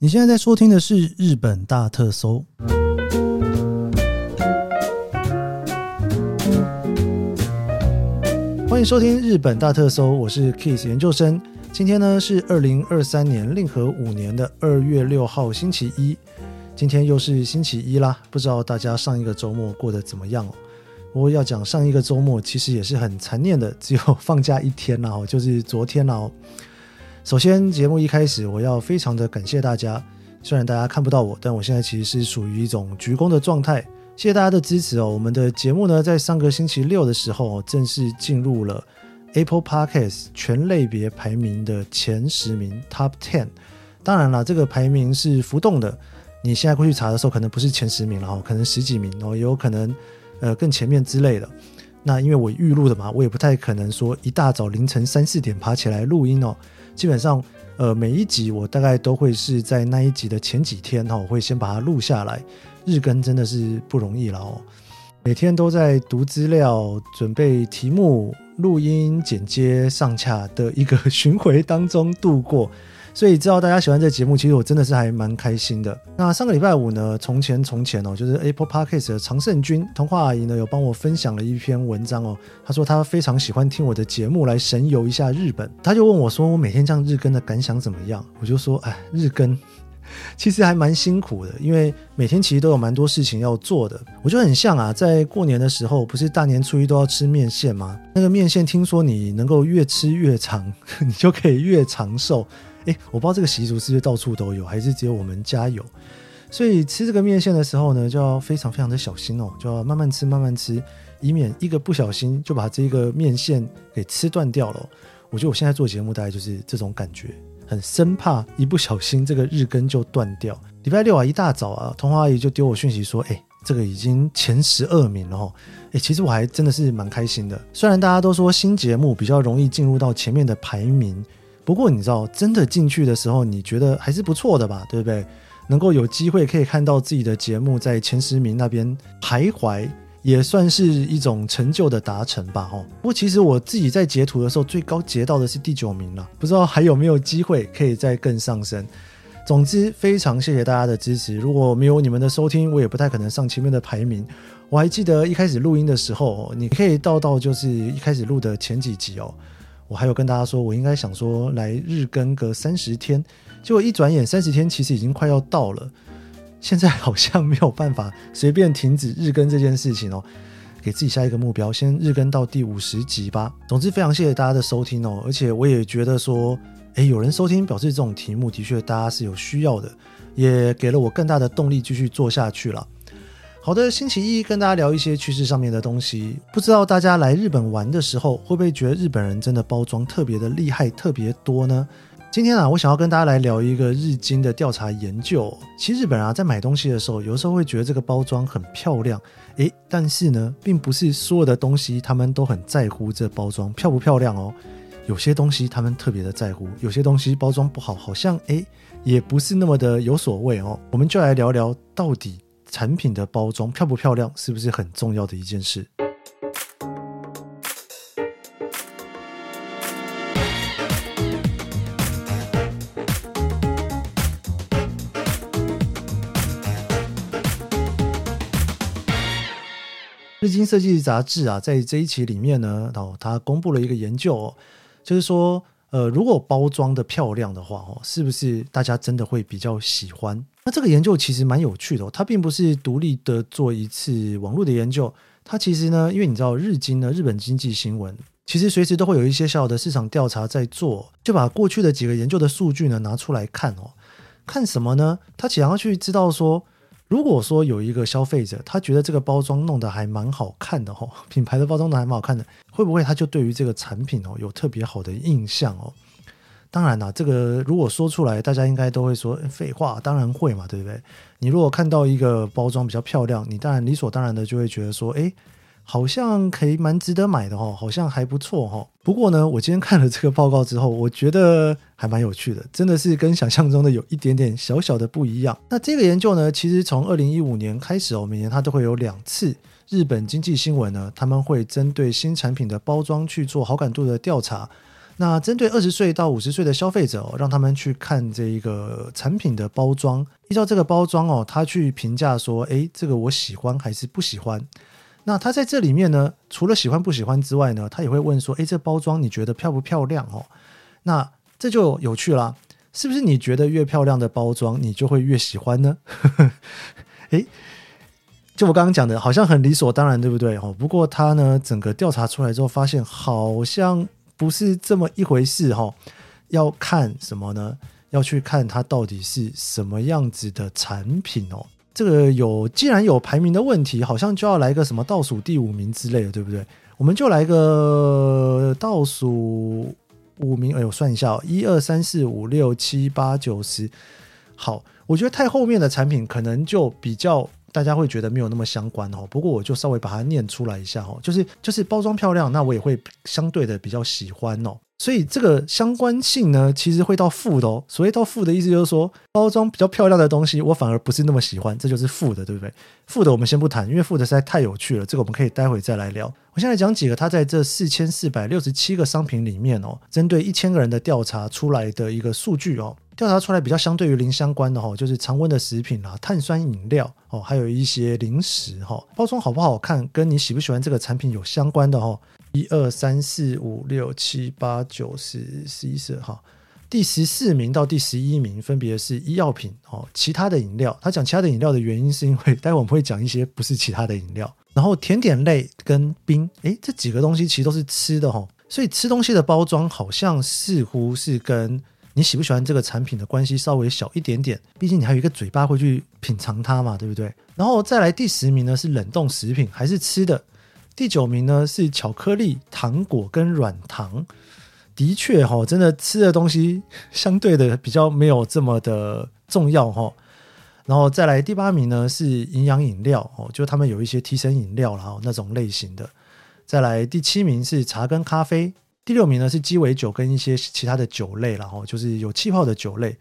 你现在在收听的是日本大特搜，欢迎收听日本大特搜，我是 Keith 研究生。今天呢是二零二三年令和五年的二月六号星期一，今天又是星期一啦。不知道大家上一个周末过得怎么样哦？不过要讲上一个周末，其实也是很残念的，只有 放假一天了哦，就是昨天了哦。首先，节目一开始，我要非常的感谢大家。虽然大家看不到我，但我现在其实是属于一种鞠躬的状态。谢谢大家的支持哦。我们的节目呢，在上个星期六的时候，正式进入了 Apple Podcast 全类别排名的前十名 Top Ten。当然了，这个排名是浮动的。你现在过去查的时候，可能不是前十名了哦，可能十几名哦，也有可能呃更前面之类的。那因为我预录的嘛，我也不太可能说一大早凌晨三四点爬起来录音哦。基本上，呃，每一集我大概都会是在那一集的前几天哈，我会先把它录下来。日更真的是不容易了哦，每天都在读资料、准备题目、录音、剪接、上架的一个 巡回当中度过。所以知道大家喜欢这节目，其实我真的是还蛮开心的。那上个礼拜五呢，从前从前哦，就是 Apple Podcast 的常胜军童话阿姨呢，有帮我分享了一篇文章哦。她说她非常喜欢听我的节目来神游一下日本。她就问我说，我每天这样日更的感想怎么样？我就说，哎，日更其实还蛮辛苦的，因为每天其实都有蛮多事情要做的。我就很像啊，在过年的时候，不是大年初一都要吃面线吗？那个面线听说你能够越吃越长，你就可以越长寿。哎，我不知道这个习俗是不是到处都有，还是只有我们家有。所以吃这个面线的时候呢，就要非常非常的小心哦，就要慢慢吃，慢慢吃，以免一个不小心就把这个面线给吃断掉了。我觉得我现在做节目大概就是这种感觉，很生怕一不小心这个日更就断掉。礼拜六啊，一大早啊，童话阿姨就丢我讯息说：“哎，这个已经前十二名了哦。”哎，其实我还真的是蛮开心的。虽然大家都说新节目比较容易进入到前面的排名。不过你知道，真的进去的时候，你觉得还是不错的吧？对不对？能够有机会可以看到自己的节目在前十名那边徘徊，也算是一种成就的达成吧。哦，不过其实我自己在截图的时候，最高截到的是第九名了，不知道还有没有机会可以再更上升。总之，非常谢谢大家的支持。如果没有你们的收听，我也不太可能上前面的排名。我还记得一开始录音的时候，你可以到到就是一开始录的前几集哦。我还有跟大家说，我应该想说来日更个三十天，结果一转眼三十天其实已经快要到了，现在好像没有办法随便停止日更这件事情哦，给自己下一个目标，先日更到第五十集吧。总之非常谢谢大家的收听哦，而且我也觉得说，诶，有人收听表示这种题目的确大家是有需要的，也给了我更大的动力继续做下去了。好的，星期一跟大家聊一些趋势上面的东西。不知道大家来日本玩的时候，会不会觉得日本人真的包装特别的厉害，特别多呢？今天啊，我想要跟大家来聊一个日经的调查研究。其实日本人啊，在买东西的时候，有时候会觉得这个包装很漂亮，诶，但是呢，并不是所有的东西他们都很在乎这包装漂不漂亮哦。有些东西他们特别的在乎，有些东西包装不好，好像诶，也不是那么的有所谓哦。我们就来聊聊到底。产品的包装漂不漂亮，是不是很重要的一件事？日经设计杂志啊，在这一期里面呢，哦，它公布了一个研究哦，就是说，呃，如果包装的漂亮的话，哦，是不是大家真的会比较喜欢？那这个研究其实蛮有趣的哦，它并不是独立的做一次网络的研究，它其实呢，因为你知道日经呢，日本经济新闻，其实随时都会有一些小小的市场调查在做，就把过去的几个研究的数据呢拿出来看哦，看什么呢？他想要去知道说，如果说有一个消费者，他觉得这个包装弄得还蛮好看的哦，品牌的包装的还蛮好看的，会不会他就对于这个产品哦有特别好的印象哦？当然啦，这个如果说出来，大家应该都会说废话，当然会嘛，对不对？你如果看到一个包装比较漂亮，你当然理所当然的就会觉得说，哎，好像可以蛮值得买的哦，好像还不错哦。不过呢，我今天看了这个报告之后，我觉得还蛮有趣的，真的是跟想象中的有一点点小小的不一样。那这个研究呢，其实从二零一五年开始哦，每年它都会有两次日本经济新闻呢，他们会针对新产品的包装去做好感度的调查。那针对二十岁到五十岁的消费者哦，让他们去看这一个产品的包装，依照这个包装哦，他去评价说，诶，这个我喜欢还是不喜欢？那他在这里面呢，除了喜欢不喜欢之外呢，他也会问说，诶，这包装你觉得漂不漂亮哦？那这就有趣啦，是不是？你觉得越漂亮的包装，你就会越喜欢呢？诶，就我刚刚讲的，好像很理所当然，对不对？哦，不过他呢，整个调查出来之后，发现好像。不是这么一回事哈，要看什么呢？要去看它到底是什么样子的产品哦。这个有既然有排名的问题，好像就要来个什么倒数第五名之类的，对不对？我们就来个倒数五名。哎，呦算一下，一二三四五六七八九十。好，我觉得太后面的产品可能就比较。大家会觉得没有那么相关哦，不过我就稍微把它念出来一下哦，就是就是包装漂亮，那我也会相对的比较喜欢哦。所以这个相关性呢，其实会到负的哦。所谓到负的意思就是说，包装比较漂亮的东西，我反而不是那么喜欢，这就是负的，对不对？负的我们先不谈，因为负的实在太有趣了，这个我们可以待会再来聊。我现在讲几个，它在这四千四百六十七个商品里面哦，针对一千个人的调查出来的一个数据哦。调查出来比较相对于零相关的哈，就是常温的食品啊、碳酸饮料哦，还有一些零食哈。包装好不好看，跟你喜不喜欢这个产品有相关的哈。一二三四五六七八九十十一十二哈，第十四名到第十一名分别是医药品哦，其他的饮料。他讲其他的饮料的原因是因为 待会我们会讲一些不是其他的饮料。然后甜点类跟冰，诶，这几个东西其实都是吃的哈，所以吃东西的包装好像似乎是跟。你喜不喜欢这个产品的关系稍微小一点点，毕竟你还有一个嘴巴会去品尝它嘛，对不对？然后再来第十名呢是冷冻食品还是吃的？第九名呢是巧克力、糖果跟软糖。的确哈，真的吃的东西相对的比较没有这么的重要哈。然后再来第八名呢是营养饮料哦，就他们有一些提神饮料然后那种类型的。再来第七名是茶跟咖啡。第六名呢是鸡尾酒跟一些其他的酒类，然后就是有气泡的酒类。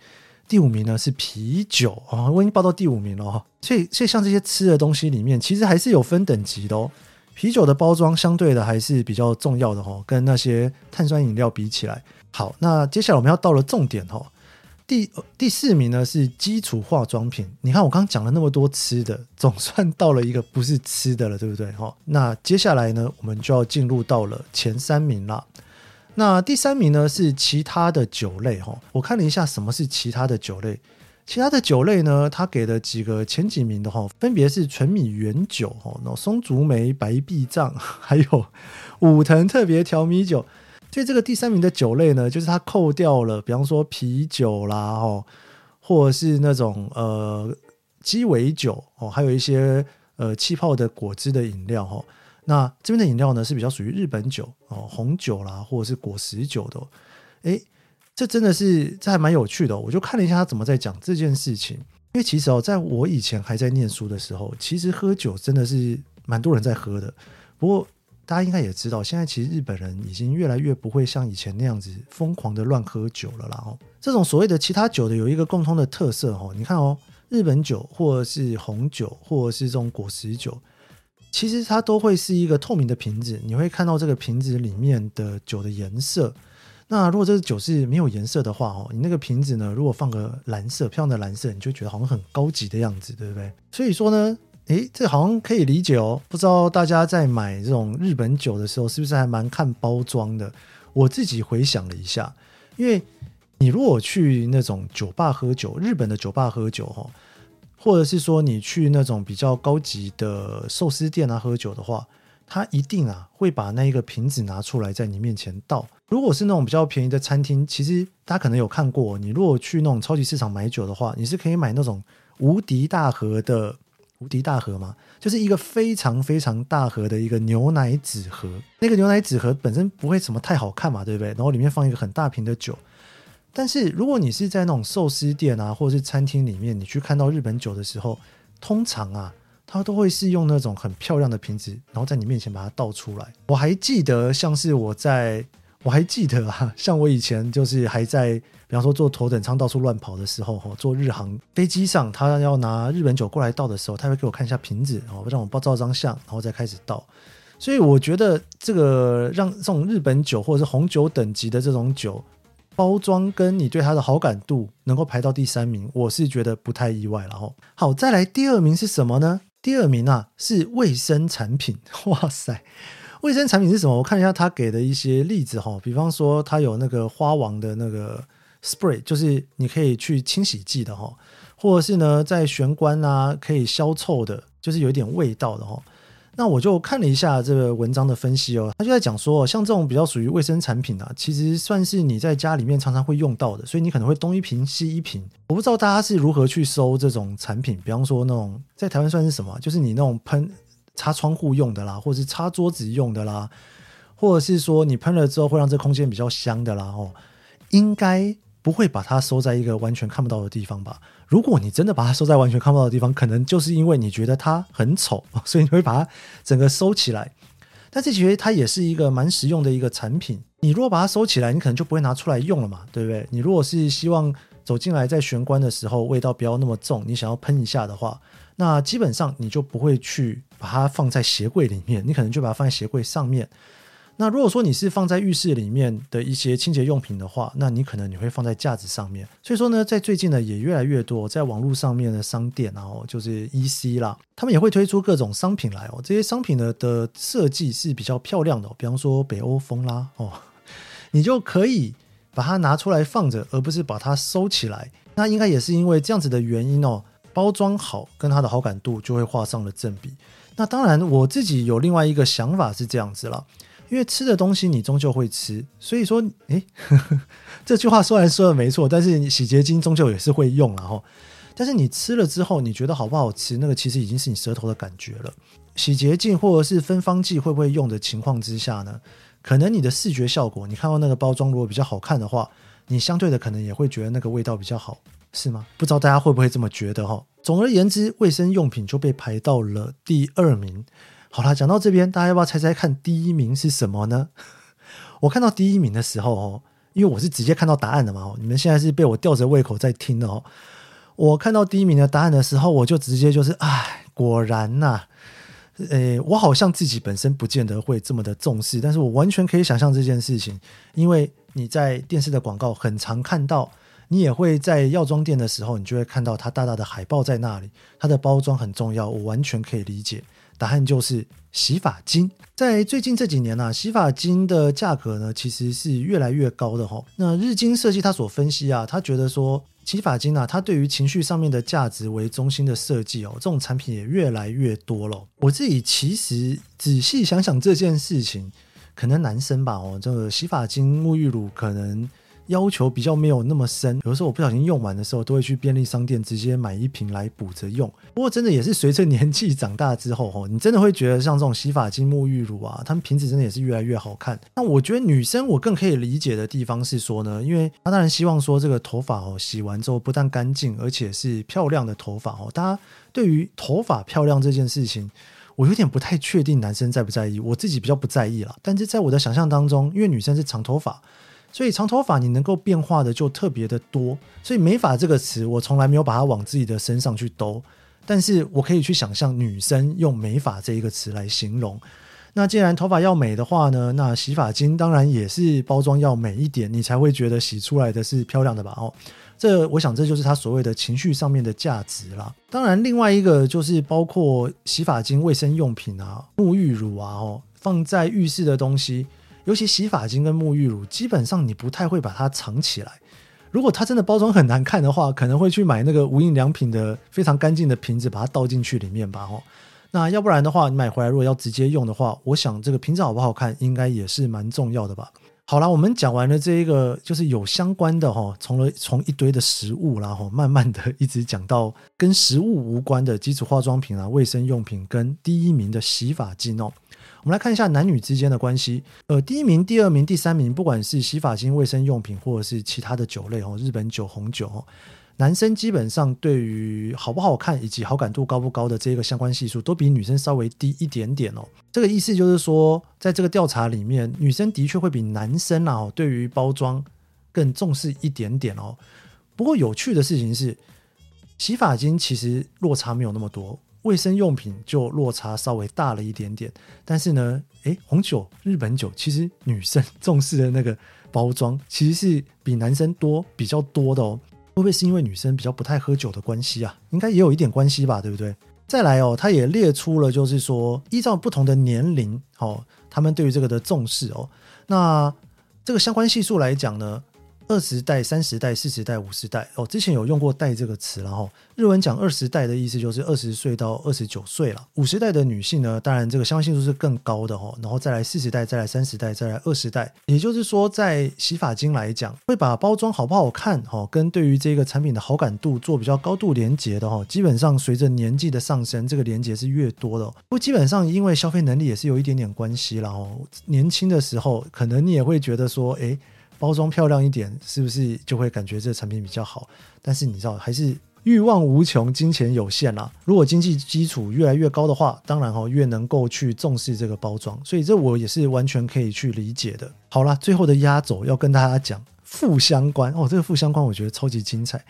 第五名呢是啤酒啊，我已经报到第五名了哈。所以，所以像这些吃的东西里面，其实还是有分等级的哦。啤酒的包装相对的还是比较重要的哈，跟那些碳酸饮料比起来。好，那接下来我们要到了重点哈。第第四名呢是基础化妆品。你看我刚刚讲了那么多吃的，总算到了一个不是吃的了，对不对哈？那接下来呢，我们就要进入到了前三名了。那第三名呢是其他的酒类哈，我看了一下什么是其他的酒类，其他的酒类呢，它给的几个前几名的哈，分别是纯米原酒哈，然后松竹梅白壁账，还有武藤特别调米酒。所以这个第三名的酒类呢，就是它扣掉了，比方说啤酒啦哈，或者是那种呃鸡尾酒哦，还有一些呃气泡的果汁的饮料哈。那这边的饮料呢是比较属于日本酒哦，红酒啦，或者是果实酒的。诶，这真的是这还蛮有趣的。我就看了一下他怎么在讲这件事情。因为其实哦，在我以前还在念书的时候，其实喝酒真的是蛮多人在喝的。不过大家应该也知道，现在其实日本人已经越来越不会像以前那样子疯狂的乱喝酒了啦。哦，这种所谓的其他酒的有一个共通的特色哦，你看哦，日本酒或者是红酒或者是这种果实酒。其实它都会是一个透明的瓶子，你会看到这个瓶子里面的酒的颜色。那如果这个酒是没有颜色的话，哦，你那个瓶子呢，如果放个蓝色，漂亮的蓝色，你就觉得好像很高级的样子，对不对？所以说呢，诶，这好像可以理解哦。不知道大家在买这种日本酒的时候，是不是还蛮看包装的？我自己回想了一下，因为你如果去那种酒吧喝酒，日本的酒吧喝酒，哈。或者是说你去那种比较高级的寿司店啊喝酒的话，他一定啊会把那一个瓶子拿出来在你面前倒。如果是那种比较便宜的餐厅，其实大家可能有看过，你如果去那种超级市场买酒的话，你是可以买那种无敌大盒的无敌大盒吗？就是一个非常非常大盒的一个牛奶纸盒。那个牛奶纸盒本身不会什么太好看嘛，对不对？然后里面放一个很大瓶的酒。但是如果你是在那种寿司店啊，或者是餐厅里面，你去看到日本酒的时候，通常啊，它都会是用那种很漂亮的瓶子，然后在你面前把它倒出来。我还记得，像是我在，我还记得啊，像我以前就是还在，比方说坐头等舱到处乱跑的时候，哈，坐日航飞机上，他要拿日本酒过来倒的时候，他会给我看一下瓶子，然后让我照张相，然后再开始倒。所以我觉得这个让这种日本酒或者是红酒等级的这种酒包装跟你对它的好感度能够排到第三名，我是觉得不太意外了哈。好，再来第二名是什么呢？第二名啊是卫生产品。哇塞，卫生产品是什么？我看一下他给的一些例子哈，比方说他有那个花王的那个 spray，就是你可以去清洗剂的哈，或者是呢在玄关啊可以消臭的，就是有一点味道的哈。那我就看了一下这个文章的分析哦，他就在讲说，像这种比较属于卫生产品啊，其实算是你在家里面常常会用到的，所以你可能会东一瓶西一瓶。我不知道大家是如何去收这种产品，比方说那种在台湾算是什么，就是你那种喷擦窗户用的啦，或者是擦桌子用的啦，或者是说你喷了之后会让这空间比较香的啦，哦，应该。不会把它收在一个完全看不到的地方吧？如果你真的把它收在完全看不到的地方，可能就是因为你觉得它很丑，所以你会把它整个收起来。但是其实它也是一个蛮实用的一个产品。你如果把它收起来，你可能就不会拿出来用了嘛，对不对？你如果是希望走进来在玄关的时候味道不要那么重，你想要喷一下的话，那基本上你就不会去把它放在鞋柜里面，你可能就把它放在鞋柜上面。那如果说你是放在浴室里面的一些清洁用品的话，那你可能你会放在架子上面。所以说呢，在最近呢，也越来越多在网络上面的商店，然后就是 EC 啦，他们也会推出各种商品来哦。这些商品呢的设计是比较漂亮的，比方说北欧风啦哦，你就可以把它拿出来放着，而不是把它收起来。那应该也是因为这样子的原因哦，包装好跟它的好感度就会画上了正比。那当然，我自己有另外一个想法是这样子了。因为吃的东西你终究会吃，所以说，诶，呵呵，这句话虽然说的没错，但是洗洁精终究也是会用，然后，但是你吃了之后，你觉得好不好吃？那个其实已经是你舌头的感觉了。洗洁精或者是芬芳剂会不会用的情况之下呢？可能你的视觉效果，你看到那个包装如果比较好看的话，你相对的可能也会觉得那个味道比较好，是吗？不知道大家会不会这么觉得哈？总而言之，卫生用品就被排到了第二名。好啦，讲到这边，大家要不要猜猜看第一名是什么呢？我看到第一名的时候哦，因为我是直接看到答案的嘛，你们现在是被我吊着胃口在听的哦。我看到第一名的答案的时候，我就直接就是，哎，果然呐、啊，诶，我好像自己本身不见得会这么的重视，但是我完全可以想象这件事情，因为你在电视的广告很常看到，你也会在药妆店的时候，你就会看到它大大的海报在那里，它的包装很重要，我完全可以理解。答案就是洗发精。在最近这几年呢、洗发精的价格呢，其实是越来越高的哈。那日经设计他所分析啊，他觉得说洗发精啊，它对于情绪上面的价值为中心的设计哦，这种产品也越来越多了。我自己其实仔细想想这件事情，可能男生吧哦，这个洗发精、沐浴乳可能。要求比较没有那么深，有的时候我不小心用完的时候，都会去便利商店直接买一瓶来补着用。不过真的也是随着年纪长大之后，吼，你真的会觉得像这种洗发精、沐浴乳啊，它们瓶子真的也是越来越好看。那我觉得女生我更可以理解的地方是说呢，因为她当然希望说这个头发哦洗完之后不但干净，而且是漂亮的头发哦。大家对于头发漂亮这件事情，我有点不太确定男生在不在意，我自己比较不在意啦。但是在我的想象当中，因为女生是长头发。所以长头发你能够变化的就特别的多，所以美发这个词我从来没有把它往自己的身上去兜，但是我可以去想象女生用美发这一个词来形容。那既然头发要美的话呢，那洗发精当然也是包装要美一点，你才会觉得洗出来的是漂亮的吧？哦，这我想这就是它所谓的情绪上面的价值啦。当然，另外一个就是包括洗发精、卫生用品啊、沐浴乳啊，哦，放在浴室的东西。尤其洗发精跟沐浴乳，基本上你不太会把它藏起来。如果它真的包装很难看的话，可能会去买那个无印良品的非常干净的瓶子，把它倒进去里面吧。哦，那要不然的话，你买回来如果要直接用的话，我想这个瓶子好不好看，应该也是蛮重要的吧。好啦，我们讲完了这一个就是有相关的哈，从了从一堆的食物，然后慢慢的一直讲到跟食物无关的基础化妆品啊、卫生用品跟第一名的洗发精哦。我们来看一下男女之间的关系。呃，第一名、第二名、第三名，不管是洗发精、卫生用品，或者是其他的酒类哦，日本酒、红酒，哦男生基本上对于好不好看以及好感度高不高的这个相关系数，都比女生稍微低一点点哦。这个意思就是说，在这个调查里面，女生的确会比男生啊，对于包装更重视一点点哦。不过有趣的事情是，洗发精其实落差没有那么多。卫生用品就落差稍微大了一点点。但是呢，诶，红酒、日本酒其实女生重视的那个包装其实是比男生多比较多的哦。会不会是因为女生比较不太喝酒的关系啊？应该也有一点关系吧，对不对？再来哦，他也列出了，就是说依照不同的年龄哦，他们对于这个的重视哦。那这个相关系数来讲呢，二十代、三十代、四十代、五十代哦，之前有用过“代”这个词，然后日文讲二十代的意思就是二十岁到二十九岁了。五十代的女性呢，当然这个相信度是更高的哦。然后再来四十代，再来三十代，再来二十代，也就是说，在洗发精来讲，会把包装好不好看哦，跟对于这个产品的好感度做比较高度连接的哦。基本上随着年纪的上升，这个连接是越多的。不过基本上因为消费能力也是有一点点关系了哦。年轻的时候，可能你也会觉得说，哎。包装漂亮一点，是不是就会感觉这个产品比较好？但是你知道，还是欲望无穷，金钱有限啦。如果经济基础越来越高的话，当然哦，越能够去重视这个包装。所以这我也是完全可以去理解的。好啦，最后的压轴要跟大家讲负相关哦，这个负相关我觉得超级精彩。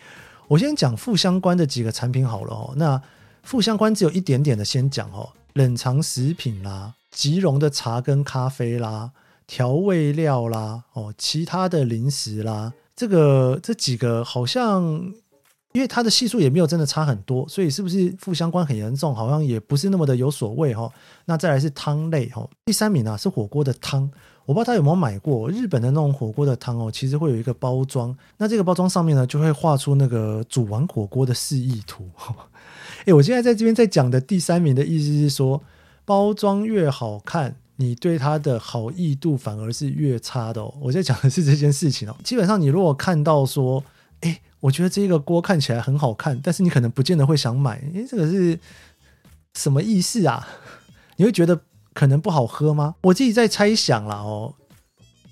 我先讲负相关的几个产品好了哦。那负相关只有一点点的，先讲哦，冷藏食品啦，即溶的茶跟咖啡啦。调味料啦，哦，其他的零食啦，这个这几个好像，因为它的系数也没有真的差很多，所以是不是负相关很严重？好像也不是那么的有所谓哈。那再来是汤类哈，第三名啊是火锅的汤，我不知道大家有没有买过日本的那种火锅的汤哦，其实会有一个包装，那这个包装上面呢就会画出那个煮完火锅的示意图。诶，我现在在这边在讲的第三名的意思是说，包装越好看。你对它的好意度反而是越差的哦。我在讲的是这件事情哦。基本上，你如果看到说，哎，我觉得这个锅看起来很好看，但是你可能不见得会想买，哎，这个是什么意思啊？你会觉得可能不好喝吗？我自己在猜想啦哦，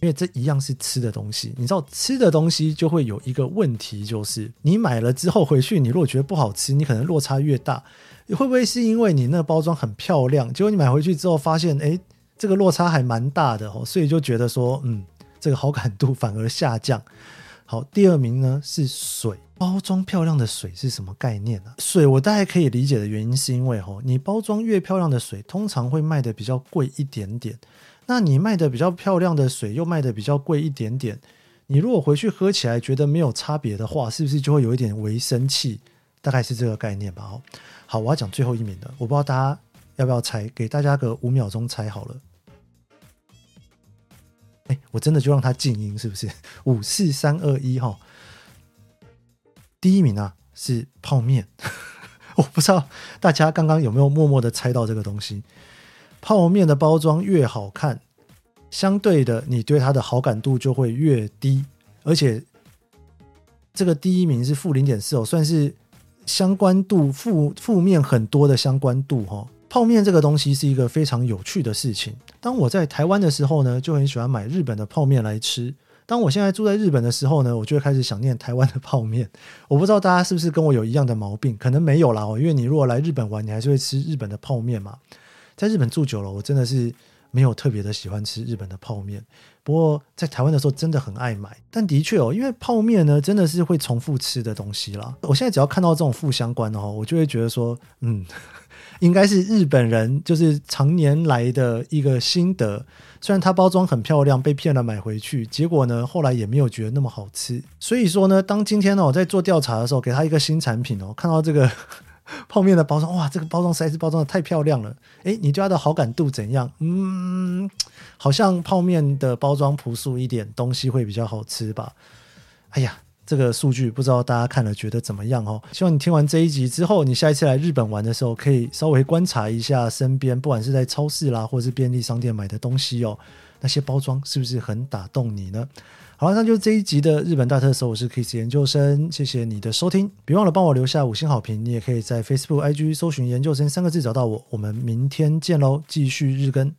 因为这一样是吃的东西，你知道吃的东西就会有一个问题，就是你买了之后回去，你如果觉得不好吃，你可能落差越大。会不会是因为你那个包装很漂亮，结果你买回去之后发现，哎？这个落差还蛮大的哦，所以就觉得说，嗯，这个好感度 反而下降。好，第二名呢是水，包装漂亮的水是什么概念呢？水我大概可以理解的原因是因为哦，你包装越漂亮的水，通常会卖的比较贵一点点。那你卖的比较漂亮的水，又卖的比较贵一点点，你如果回去喝起来觉得没有差别的话，是不是就会有一点微生气？大概是这个概念吧。哦，好，我要讲最后一名的，我不知道大家。要不要猜？给大家个五秒钟猜好了。哎，我真的就让它静音，是不是？五四三二一哈。第一名啊是泡面，我不知道大家刚刚有没有默默的猜到这个东西。泡面的包装越好看，相对的你对它的好感度就会越低，而且这个第一名是负零点四哦，算是相关度负负面很多的相关度哈。泡面这个东西是一个非常有趣的事情。当我在台湾的时候呢，就很喜欢买日本的泡面来吃。当我现在住在日本的时候呢，我就会开始想念台湾的泡面。我不知道大家是不是跟我有一样的毛病，可能没有啦哦，因为你如果来日本玩，你还是会吃日本的泡面嘛。在日本住久了，我真的是没有特别的喜欢吃日本的泡面。不过在台湾的时候真的很爱买。但的确哦，因为泡面呢真的是会重复吃的东西啦。我现在只要看到这种负相关的哦，我就会觉得说，嗯。应该是日本人就是常年来的一个心得，虽然它包装很漂亮，被骗了买回去，结果呢后来也没有觉得那么好吃。所以说呢，当今天呢我在做调查的时候，给他一个新产品哦，看到这个 泡面的包装，哇，这个包装实在是包装的太漂亮了。诶，你对它的好感度怎样？嗯，好像泡面的包装朴素一点，东西会比较好吃吧？哎呀。这个数据不知道大家看了觉得怎么样哦？希望你听完这一集之后，你下一次来日本玩的时候，可以稍微观察一下身边，不管是在超市啦，或是便利商店买的东西哦，那些包装是不是很打动你呢？好了，那就这一集的日本大特搜，我是 Kiss 研究生，谢谢你的收听，别忘了帮我留下五星好评，你也可以在 Facebook、IG 搜寻“研究生”三个字找到我，我们明天见喽，继续日更。